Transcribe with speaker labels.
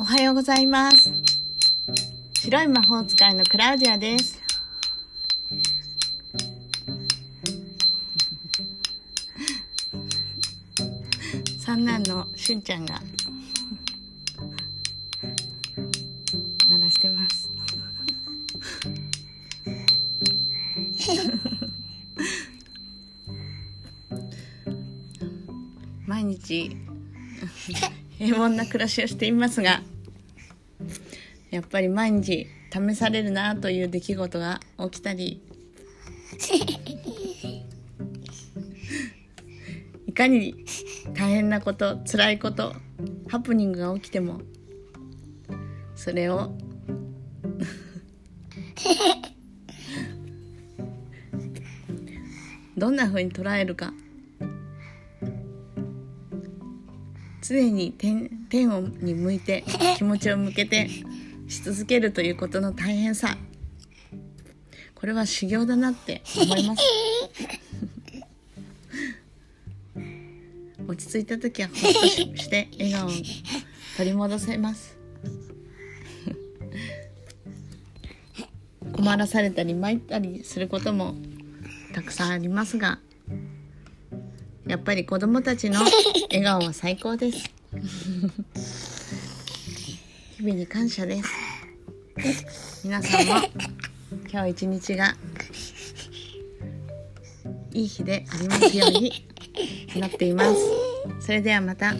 Speaker 1: おはようございます。白い魔法使いのクラウディアです。三男のしゅんちゃんが鳴らしてます。毎日 平凡な暮らしをしていますがやっぱり毎日試されるなという出来事が起きたりいかに大変なこと辛いことハプニングが起きてもそれをどんな風に捉えるか。常に天天をに向いて気持ちを向けてし続けるということの大変さ。これは修行だなって思います。落ち着いた時はほっとしして笑顔を取り戻せます。困らされたり参ったりすることもたくさんありますがやっぱり子供たちの笑顔は最高です。日々に感謝です。皆さんも今日一日がいい日でありますように祈っています。それではまた